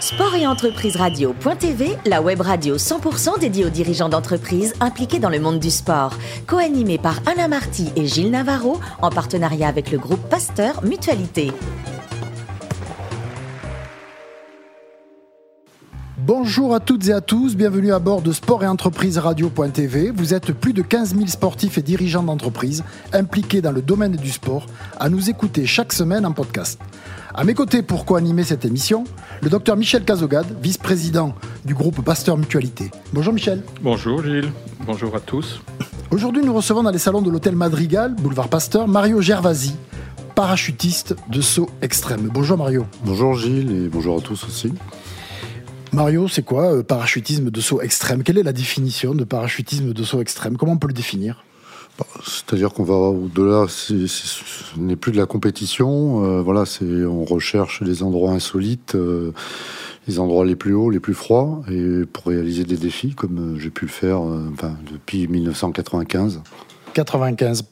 Sport et entreprise radio.tv, la web radio 100% dédiée aux dirigeants d'entreprises impliqués dans le monde du sport. Co-animée par Alain Marty et Gilles Navarro, en partenariat avec le groupe Pasteur Mutualité. Bonjour à toutes et à tous, bienvenue à bord de Sport et Entreprise Radio.tv. Vous êtes plus de 15 000 sportifs et dirigeants d'entreprises impliqués dans le domaine du sport à nous écouter chaque semaine en podcast. À mes côtés pour co-animer cette émission, le docteur Michel Cazogade, vice-président du groupe Pasteur Mutualité. Bonjour Michel. Bonjour Gilles, bonjour à tous. Aujourd'hui, nous recevons dans les salons de l'hôtel Madrigal, boulevard Pasteur, Mario Gervasi, parachutiste de saut extrême. Bonjour Mario. Bonjour Gilles et bonjour à tous aussi. Mario, c'est quoi euh, parachutisme de saut extrême? Quelle est la définition de parachutisme de saut extrême? Comment on peut le définir? C'est-à-dire qu'on va au-delà, ce n'est plus de la compétition. Euh, voilà, c'est on recherche des endroits insolites, euh, les endroits les plus hauts, les plus froids, et pour réaliser des défis comme j'ai pu le faire depuis 1995. 95,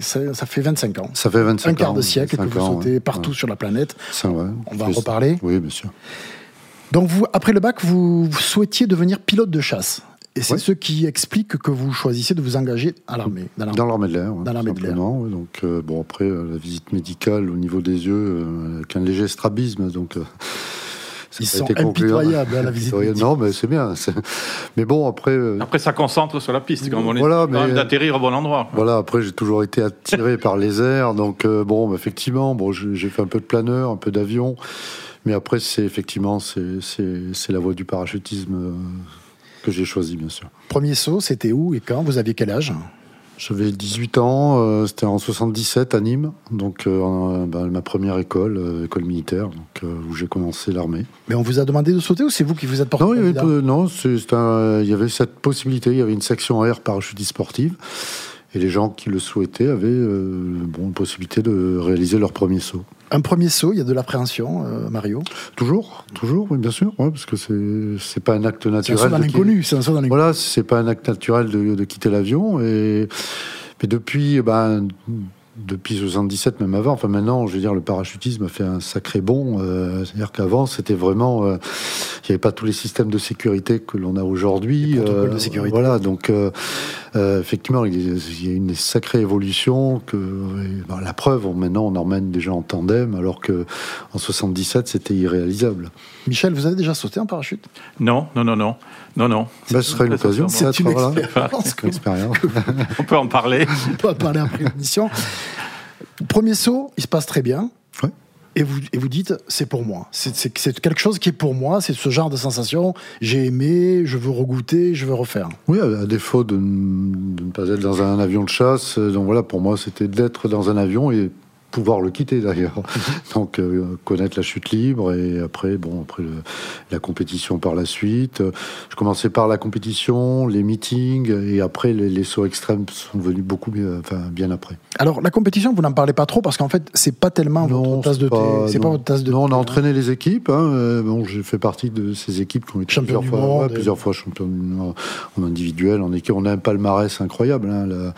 ça, fait 25 ans. Ça fait 25 ans. Un quart de siècle que vous sautez partout sur la planète. Ça. On va en reparler. Oui, bien sûr. Donc, vous, après le bac, vous souhaitiez devenir pilote de chasse. Et c'est ce qui explique que vous choisissez de vous engager à l'armée. Dans l'armée de l'air. Dans l'armée de l'air. Donc, euh, bon, après, euh, la visite médicale au niveau des yeux, euh, avec un léger strabisme. Donc, Ils sont impitoyables à hein, la visite médicale. Non, mais c'est bien. Mais bon, après. Après, ça concentre sur la piste, quand on voilà, est mais... d'atterrir au bon endroit. Voilà, après, j'ai toujours été attiré par les airs. Donc, bon, effectivement, bon, j'ai fait un peu de planeur, un peu d'avion. Mais après, c'est effectivement c'est la voie du parachutisme euh, que j'ai choisi, bien sûr. Premier saut, c'était où et quand? Vous aviez quel âge? J'avais 18 ans, euh, c'était en 77 à Nîmes, donc euh, bah, ma première école, école militaire, donc, où j'ai commencé l'armée. Mais on vous a demandé de sauter ou c'est vous qui vous êtes porté Non, il y avait, non il y avait cette possibilité, il y avait une section air parachutiste sportive. Et les gens qui le souhaitaient avaient bon, une possibilité de réaliser leur premier saut. Un premier saut, il y a de l'appréhension, euh, Mario Toujours, toujours, oui, bien sûr, parce que c'est c'est pas un acte naturel. C'est un saut dans l'inconnu, c'est un saut dans l'inconnu. Voilà, c'est pas un acte naturel de, de quitter l'avion. Et mais depuis, ben, depuis 77, même avant. Enfin, maintenant, je veux dire, le parachutisme a fait un sacré bond. Euh, c'est-à-dire qu'avant, c'était vraiment, euh, il n'y avait pas tous les systèmes de sécurité que l'on a aujourd'hui. Euh, de sécurité. Voilà, donc effectivement, il y a une sacrée évolution. Que ben, la preuve, maintenant, on emmène des gens en tandem, alors que en 77, c'était irréalisable. Michel, vous avez déjà sauté en parachute? Non, non, non, non. Non, non. Ben, ce serait une occasion. C'est une expérience. On peut en parler. On peut en parler après l'émission. Premier saut, il se passe très bien. Et vous, et vous dites, c'est pour moi. C'est quelque chose qui est pour moi. C'est ce genre de sensation. J'ai aimé, je veux regoûter, je veux refaire. Oui, à, défaut de, de, ne pas être dans un avion de chasse. Donc voilà, pour moi, c'était d'être dans un avion et pouvoir le quitter d'ailleurs. Donc euh, connaître la chute libre et après bon après la compétition par la suite. Je commençais par la compétition, les meetings et après les, sauts extrêmes sont venus beaucoup bien, enfin, bien après. Alors la compétition, vous n'en parlez pas trop parce qu'en fait c'est pas tellement votre tasse de thé. C'est pas votre tasse de. Non, on a entraîné les équipes. Hein. Euh, bon, j'ai fait partie de ces équipes qui ont été plusieurs fois, plusieurs fois champion en individuel, en équipe. On a un palmarès incroyable. Hein,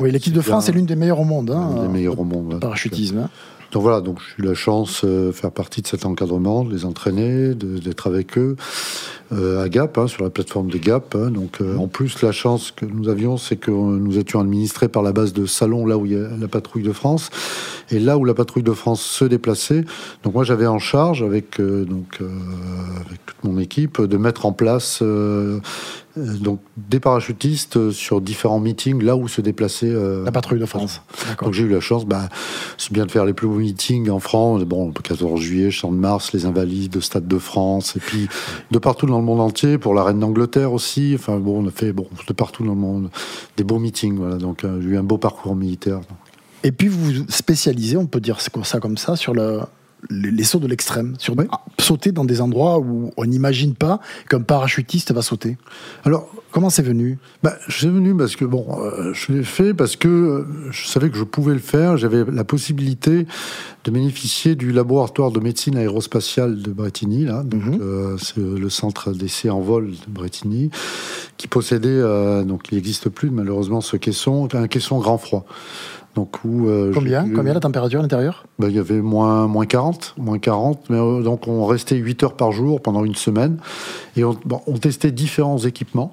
oui, l'équipe de France est l'une des meilleures au monde. Hein, des meilleures au monde. Parachutisme. Donc voilà, donc j'ai eu la chance de euh, faire partie de cet encadrement, de les entraîner, d'être avec eux euh, à Gap, hein, sur la plateforme de Gap. Hein. donc euh, en plus, la chance que nous avions, c'est que nous étions administrés par la base de Salon, là où il y a la patrouille de France, et là où la patrouille de France se déplaçait. Donc moi, j'avais en charge avec donc avec toute mon équipe de mettre en place donc des parachutistes sur différents meetings là où se déplaçait euh, la patrouille de France. Donc j'ai eu la chance, bah, c'est bien de faire les plus beaux meetings en France. Bon, 14 juillet, Champ de Mars, les Invalides, Stade de France, et puis de partout dans le monde entier pour la Reine d'Angleterre aussi. Enfin bon, on a fait bon de partout dans le monde des beaux meetings. Voilà, donc j'ai eu un beau parcours militaire. Et puis vous vous spécialisez, on peut dire ça comme ça, sur le, les, sauts de l'extrême, sur sauter dans des endroits où on n'imagine pas qu'un parachutiste va sauter. Alors, comment c'est venu? bah, C'est venu parce que, bon, euh, je l'ai fait parce que euh, je savais que je pouvais le faire. J'avais la possibilité de bénéficier du laboratoire de médecine aérospatiale de Bretigny, là. Donc, mhm. euh, c'est le centre d'essai en vol de Bretigny, qui possédait, donc il n'existe plus malheureusement ce caisson, un caisson grand froid. Donc où, Combien Combien la température à l'intérieur? Ben, Il y avait moins, moins 40, moins 40, mais donc on restait 8 heures par jour pendant une semaine, et on, on testait différents équipements.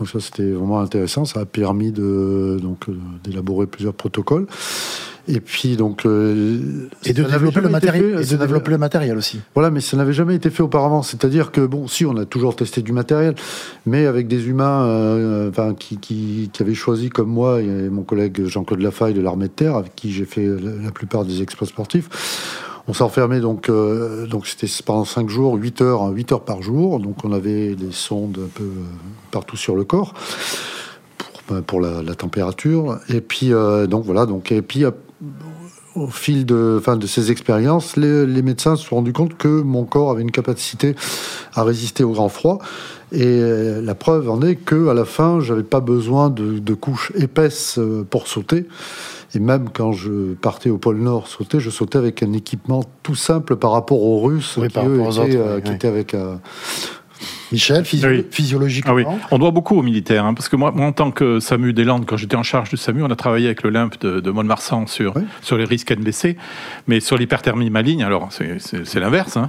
Donc ça, c'était vraiment intéressant. Ça a permis de, donc, d'élaborer plusieurs protocoles. Et puis donc euh, et de développer le matériel et de développer le matériel aussi. Voilà, mais ça n'avait jamais été fait auparavant. C'est-à-dire que bon, si on a toujours testé du matériel, mais avec des humains, euh, enfin qui, qui, qui, avaient choisi comme moi et mon collègue Jean-Claude Lafaille de l'armée de terre, avec qui j'ai fait la, plupart des exploits sportifs. On s'enfermait donc, euh, donc c'était pendant 5 jours, 8 heures, 8 heures par jour. Donc on avait des sondes un peu partout sur le corps pour, la, la température. Et puis donc voilà, donc et puis au fil de, enfin, de ces expériences, les, médecins se sont rendus compte que mon corps avait une capacité à résister au grand froid. Et euh, la preuve en est que à la fin, j'avais pas besoin de, couches épaisses euh, pour sauter. Et même quand je partais au pôle Nord sauter, je sautais avec un équipement tout simple par rapport aux Russes qui, euh, étaient, avec Michel, physiologiquement ah On doit beaucoup aux militaires, hein, parce que moi, en tant que SAMU des Landes, quand j'étais en charge du SAMU, on a travaillé avec le LIMP de, de Mont-de-Marsan sur, sur les risques NBC, mais sur l'hyperthermie maligne, alors c'est l'inverse. Hein,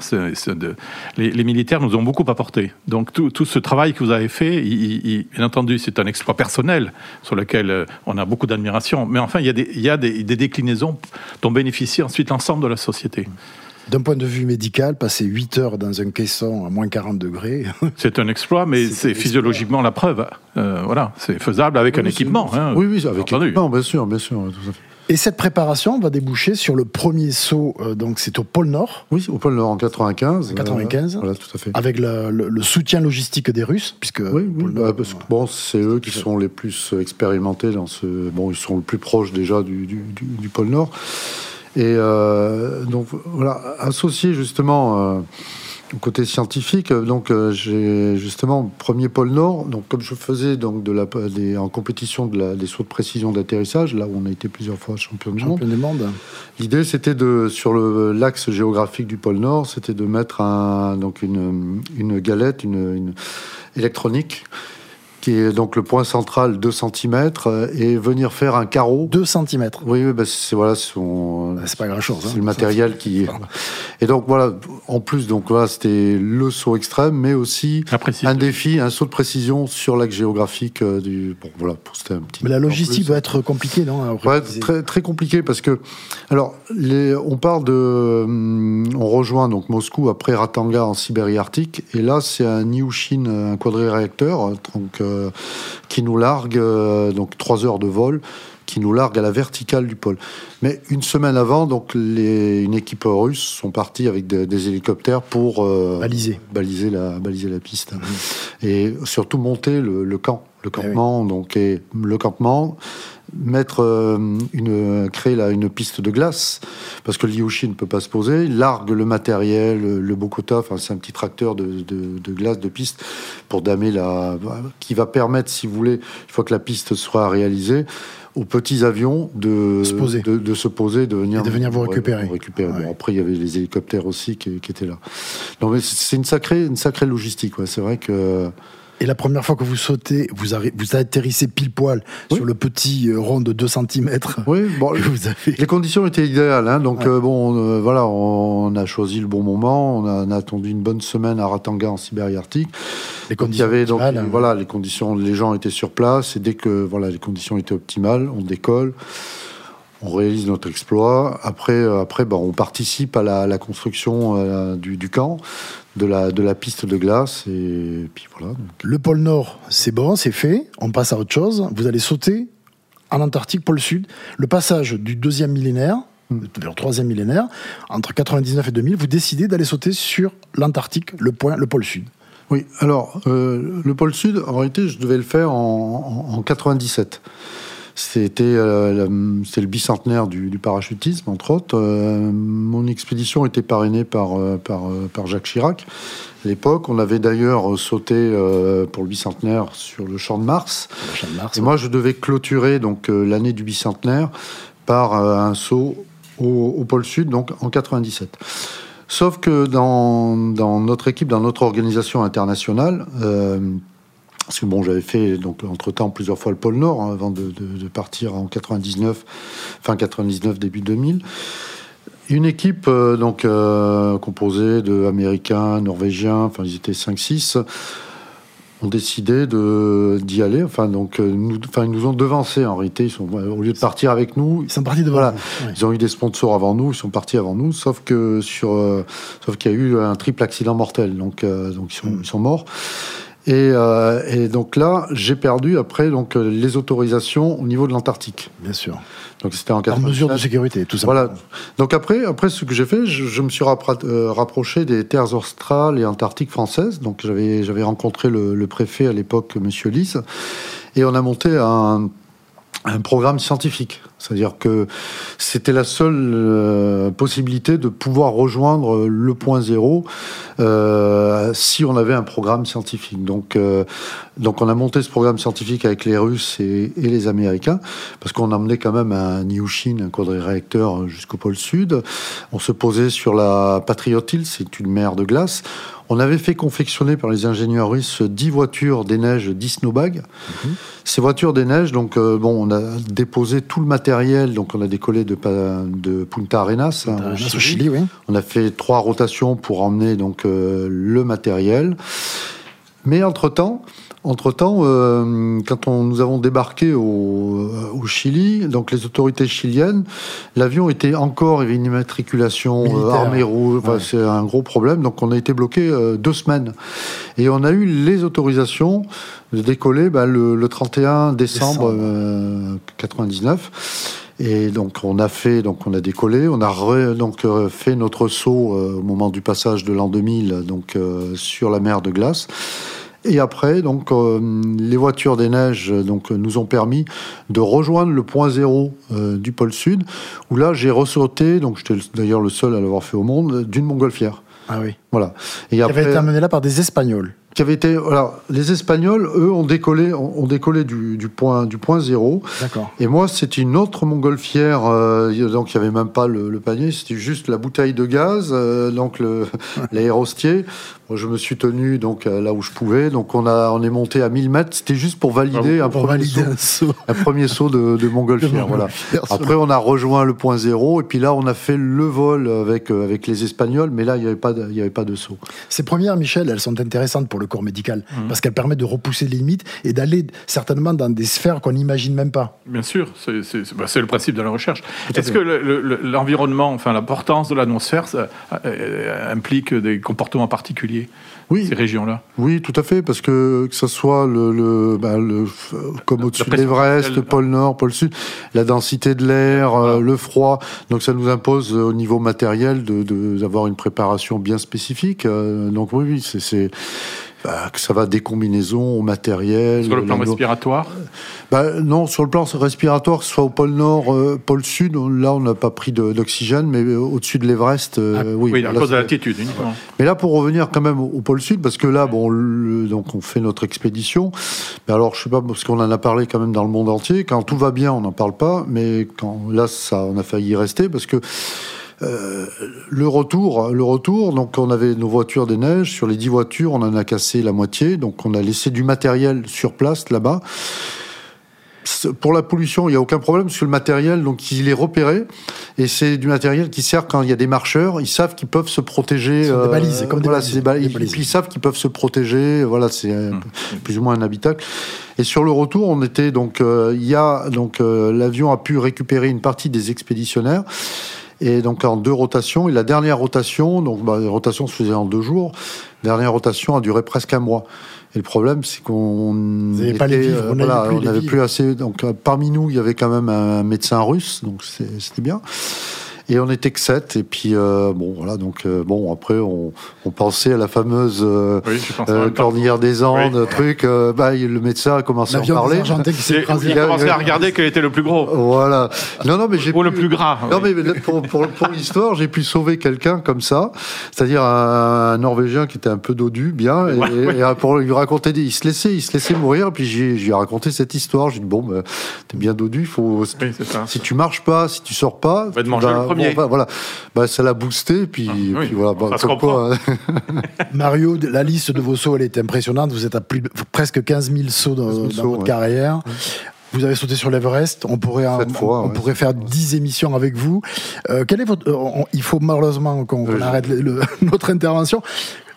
les, militaires nous ont beaucoup apporté. Donc tout, tout ce travail que vous avez fait, bien entendu, c'est un exploit personnel sur lequel euh, on a beaucoup d'admiration, mais enfin, il y a, des, il y a des, des déclinaisons dont bénéficie ensuite l'ensemble de la société. D'un point de vue médical, passer 8 heures dans un caisson à moins 40 degrés. C'est un exploit, mais c'est physiologiquement la preuve. Euh, voilà, c'est faisable avec un équipement. Hein, oui, oui, avec un équipement, bien sûr, bien sûr. Et cette préparation va déboucher sur le premier saut, euh, donc c'est au pôle Nord. Oui, au pôle Nord en 95. 95. voilà, tout à fait. Avec le, soutien logistique des Russes, puisque. Oui, bah, parce que bon, c'est eux qui sont les plus expérimentés dans ce. Bon, ils sont le plus proches déjà du, du, du pôle Nord. Et euh, donc voilà, associé justement euh, au côté scientifique, donc euh, j'ai justement premier pôle Nord. Donc comme je faisais donc de la des, en compétition de la, des sauts de précision d'atterrissage, là où on a été plusieurs fois champion du monde. monde. L'idée c'était de sur le l'axe géographique du pôle Nord, c'était de mettre un donc une, une galette, une, une électronique qui est donc le point central 2 cm, et venir faire un carreau. 2 cm Oui, oui bah, c'est voilà, son... Bah, c'est pas grand chose. C'est hein. le matériel qui. Et donc voilà, en plus, donc voilà, c'était le saut extrême, mais aussi un défi, un saut de précision sur l'axe géographique euh, du. Bon, voilà, c'était un petit. Mais la logistique doit être compliquée, non ouais, très très compliqué parce que, alors, les, on part de, hum, on rejoint donc Moscou après Ratanga en Sibérie arctique, et là c'est un Ilyushin, un quadri-réacteur, donc euh, euh, qui nous largue, euh, donc trois heures de vol, qui nous largue à la verticale du pôle. Mais une semaine avant, donc les, une équipe russe sont partis avec des hélicoptères pour euh, baliser. baliser la baliser la piste et surtout monter le, camp, le eh campement. Donc et le campement mettre euh, une, créer là, une piste de glace, parce que l'Iushi ne peut pas se poser, il largue le matériel, le, Bokota, enfin c'est un petit tracteur de, de, glace, de piste, pour damer la... qui va permettre, si vous voulez, une fois que la piste sera réalisée, aux petits avions de se poser, de, se poser, de venir, de venir vous récupérer. récupérer. après, il y avait les hélicoptères aussi qui, qui étaient là. Non, mais c'est une sacrée, une sacrée logistique. Ouais. C'est vrai que et la première fois que vous sautez, vous, vous atterrissez pile poil sur le petit euh, rond de 2 cm. Oui, bon, vous avez... les conditions étaient idéales. Hein, donc, euh, bon, euh, voilà, on a choisi le bon moment. On a, attendu une bonne semaine à Ratanga, en Sibérie Arctique. Les conditions il y avait, donc, hein. voilà, les conditions, les gens étaient sur place. Et dès que voilà, les conditions étaient optimales, on décolle on réalise notre exploit. Après, après ben, on participe à la, construction du, du, camp de la, de la piste de glace. Et puis voilà. Le pôle Nord, c'est bon, c'est fait. On passe à autre chose. Vous allez sauter en Antarctique, pôle Sud. Le passage du deuxième millénaire, hmm. vers le troisième millénaire, entre 99 et 2000, vous décidez d'aller sauter sur l'Antarctique, le point, le pôle Sud. Oui, alors, euh, le pôle Sud, en réalité, je devais le faire en, en, en 97. C'était euh, le bicentenaire du, parachutisme, entre autres. Euh, mon expédition était parrainée par, euh, par, par Jacques Chirac. À l'époque, on avait d'ailleurs sauté pour le bicentenaire sur le champ de Mars. Et moi, je devais clôturer donc l'année du bicentenaire par un saut au, pôle Sud, donc en 97. Sauf que dans, dans, notre équipe, dans notre organisation internationale, parce que bon, j'avais fait donc entre temps plusieurs fois le pôle Nord hein, avant de, partir en 99, fin 99, début 2000. Une équipe euh, donc euh, composée d'Américains, Norvégiens, enfin ils étaient 5-6 ont décidé de d'y aller. Enfin, donc, euh, nous, enfin, ils nous ont devancés en réalité. Ils sont, au lieu de partir avec nous, ils sont partis devant. Voilà, ils ont eu des sponsors avant nous. Ils sont partis avant nous. Sauf que sur, sauf qu'il y a eu un triple accident mortel. Donc, donc ils sont, ils sont morts. Et, euh, et, donc là, j'ai perdu après donc les autorisations au niveau de l'Antarctique. Bien sûr. Donc c'était en, en mesure de sécurité, tout ça. Voilà. Donc après, après ce que j'ai fait, je, me suis euh, rapproché des terres australes et antarctiques françaises. Donc j'avais j'avais rencontré le, le, préfet à l'époque, Monsieur Lys, et on a monté un un programme scientifique. C'est-à-dire que c'était la seule euh, possibilité de pouvoir rejoindre le point zéro euh, si on avait un programme scientifique. Donc, euh, donc on a monté ce programme scientifique avec les Russes et, les Américains, parce qu'on emmenait quand même un Niushin, un quadriréacteur jusqu'au pôle sud. On se posait sur la Patriot Hill, c'est une mer de glace. On avait fait confectionner par les ingénieurs russes 10 voitures des neiges, 10 snowbags. Mhm. Ces voitures des neiges, donc, euh, bon, on a déposé tout le matériel. Donc, on a décollé de, de Punta Arenas, hein, au Chili. oui. On a fait trois rotations pour emmener donc, euh, le matériel. Mais entre-temps, entre-temps, euh, quand on, nous avons débarqué au, au, Chili, donc les autorités chiliennes, l'avion était encore, il y avait une immatriculation euh, armée rouge, c'est un gros problème, donc on a été bloqué euh, deux semaines. Et on a eu les autorisations de décoller bah, le, le, 31 décembre, décembre. 99. Et donc on a fait, donc on a décollé, on a donc fait notre saut au moment du passage de l'an 2000, donc sur la mer de glace. Et après, donc, euh, les voitures des neiges donc, nous ont permis de rejoindre le point zéro euh, du pôle sud, où là, j'ai ressauté, donc j'étais d'ailleurs le seul à l'avoir fait au monde, d'une montgolfière. Ah oui. Voilà. Et qui avait été amené là par des Espagnols qui avait été. Alors, les Espagnols, eux, ont décollé, ont, décollé du, du, point, du point zéro. D'accord. Et moi, c'était une autre montgolfière, euh, donc il n'y avait même pas le, panier, c'était juste la bouteille de gaz, euh, donc l'aérostier. Moi, je me suis tenu donc là où je pouvais. Donc, on, a, on est monté à 1000 mètres. C'était juste pour valider, un, pour premier valider saut, un, premier saut de, de montgolfière. voilà. Après, on a rejoint le point zéro. Et puis là, on a fait le vol avec, euh, avec les Espagnols. Mais là, il n'y avait, pas de, y avait pas de saut. Ces premières, Michel, elles sont intéressantes pour le corps médical mmh. parce qu'elles permettent de repousser les limites et d'aller certainement dans des sphères qu'on n'imagine même pas. Bien sûr, c'est bah, le principe de la recherche. Est-ce que l'environnement, enfin l'importance de l'atmosphère, euh, implique des comportements particuliers? Oui. ces régions-là Oui, tout à fait, parce que que ce soit le, le, bah, le comme au-dessus de l'Everest, le pôle Nord, pôle Sud, la densité de l'air, euh, le froid, donc ça nous impose au niveau matériel de d'avoir une préparation bien spécifique. donc oui, oui, c'est bah, que ça va des combinaisons au matériel. Sur le plan respiratoire bah, Non, sur le plan respiratoire, que ce soit au pôle Nord, euh, pôle Sud, là on n'a pas pris d'oxygène, mais euh, au-dessus de l'Everest, euh, ah, oui. Oui, à cause de l'altitude uniquement. Mais là, pour revenir quand même au, pôle Sud, parce que là, bon, donc on fait notre expédition. Mais alors, je sais pas, parce qu'on en a parlé quand même dans le monde entier. Quand tout va bien, on n'en parle pas, mais quand là, ça, on a failli y rester parce que euh, le retour, le retour, donc on avait nos voitures des neiges. Sur les 10 voitures, on en a cassé la moitié. Donc on a laissé du matériel sur place là-bas. Pour la pollution, il n'y a aucun problème parce que le matériel, donc il est repéré et c'est du matériel qui sert quand il y a des marcheurs. Ils savent qu'ils peuvent se protéger. C'est des balises, comme des voilà, balises. Des balises. Ils, savent qu'ils peuvent se protéger. Voilà, c'est mmh. plus ou moins un habitacle. Et sur le retour, on était donc euh, il y a donc euh, l'avion a pu récupérer une partie des expéditionnaires et donc en deux rotations. Et la dernière rotation, donc bah, les rotations se faisaient en deux jours. La dernière rotation a duré presque un mois. Et le problème, c'est qu'on n'avait pas les vivres, on n'avait plus, assez. Donc euh, parmi nous, il y avait quand même un médecin russe, donc c'était bien. Et on était que 7. Et puis, euh, bon, voilà. Donc, euh, bon, après, on, on, pensait à la fameuse euh, euh cornière des Andes, truc. bah, le médecin a commencé à en parler. Qui il a commencé à regarder quel était le plus gros. Voilà. Non, non, mais j'ai. Ou le plus gras. Non, mais pour, pour, pour l'histoire, j'ai pu sauver quelqu'un comme ça. C'est-à-dire un, Norvégien qui était un peu dodu, bien. Et, pour lui raconter, il se laissait, il se laissait mourir. Et puis, j'ai raconté cette histoire. J'ai dit, bon, bah, t'es bien dodu, il faut. Si tu marches pas, si tu sors pas, tu vas, premier. voilà, bah, ça l'a boosté, puis, Ah, oui, puis voilà. ça bah, quoi, Mario, la liste de vos sauts, elle est impressionnante. Vous êtes à plus, de- presque 15 000 sauts dans, 15 000 dans sauts, votre ouais. carrière. Vous avez sauté sur l'Everest. On pourrait, en- Sept fois, on, ouais, pourrait faire fois. 10 émissions avec vous. Euh, quel est votre, euh, on- il faut malheureusement qu'on Euh, arrête le- le- notre intervention.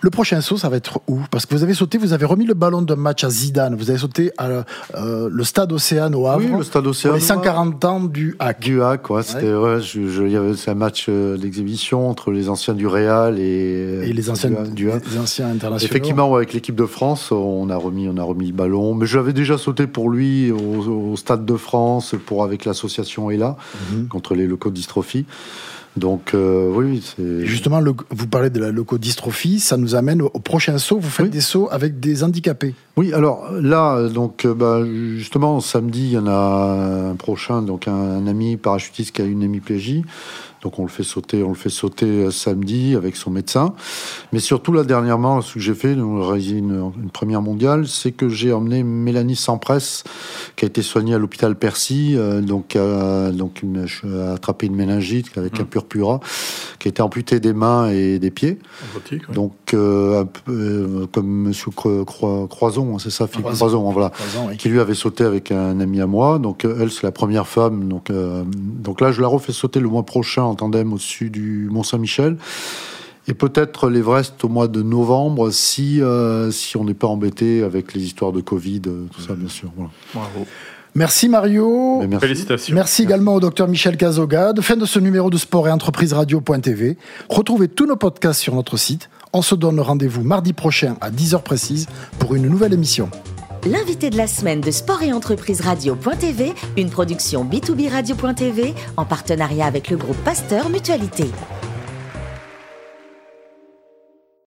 Le prochain saut, ça va être où? Parce que vous avez sauté, vous avez remis le ballon d'un match à Zidane. Vous avez sauté à euh, le stade Océane au Havre. Oui, le stade Océane. les 140 ans du hack. Du hack, ouais, c'était ouais, je, je- un match euh, d'exhibition entre les anciens du Real et, Et les anciens, du, du Hack. les anciens internationaux. Effectivement, avec l'équipe de France, on a remis, on a remis le ballon. Mais j'avais déjà sauté pour lui au, au Stade de France, pour avec l'association ELA Mhm. contre les leucodystrophies. Donc euh, oui, c'est justement, le- vous parlez de la leucodystrophie, ça nous amène au, prochain saut. Vous faites Oui. des sauts avec des handicapés. Oui, alors là, donc euh, bah, justement, samedi, il y en a un prochain, donc un, un ami parachutiste qui a une hémiplégie. Donc on le fait sauter, on le fait sauter euh, samedi avec son médecin. Mais surtout là dernièrement, ce que j'ai fait, on a réalisé une, une première mondiale, c'est que j'ai emmené Mélanie Sampresse, qui a été soignée à l'hôpital Percy, euh, donc euh, donc une, a attrapé une méningite avec un purpura, qui a été amputée des mains et des pieds. Donc, euh, un peu, euh, comme Monsieur Cro- Cro- Croison, hein, c'est ça, Philippe Croison. Croison, voilà, Trois ans, oui. qui lui avait sauté avec un ami à moi. Donc, euh, elle, c'est la première femme. Donc, euh, donc là, je la refais sauter le mois prochain en tandem au-dessus du Mont Saint-Michel. Et peut-être l'Everest au mois de novembre, si, euh, si on n'est pas embêté avec les histoires de Covid, tout ça, bien sûr. Voilà. Bravo. Merci Mario. Mais merci. Félicitations. Merci également au docteur Michel Cazogade. Fin de ce numéro de sport et entreprise radio.tv. Retrouvez tous nos podcasts sur notre site. On se donne rendez-vous mardi prochain à 10h précise pour une nouvelle émission. L'invité de la semaine de Sport et Entreprise Radio.tv, une production B2B Radio.tv en partenariat avec le groupe Pasteur Mutualité.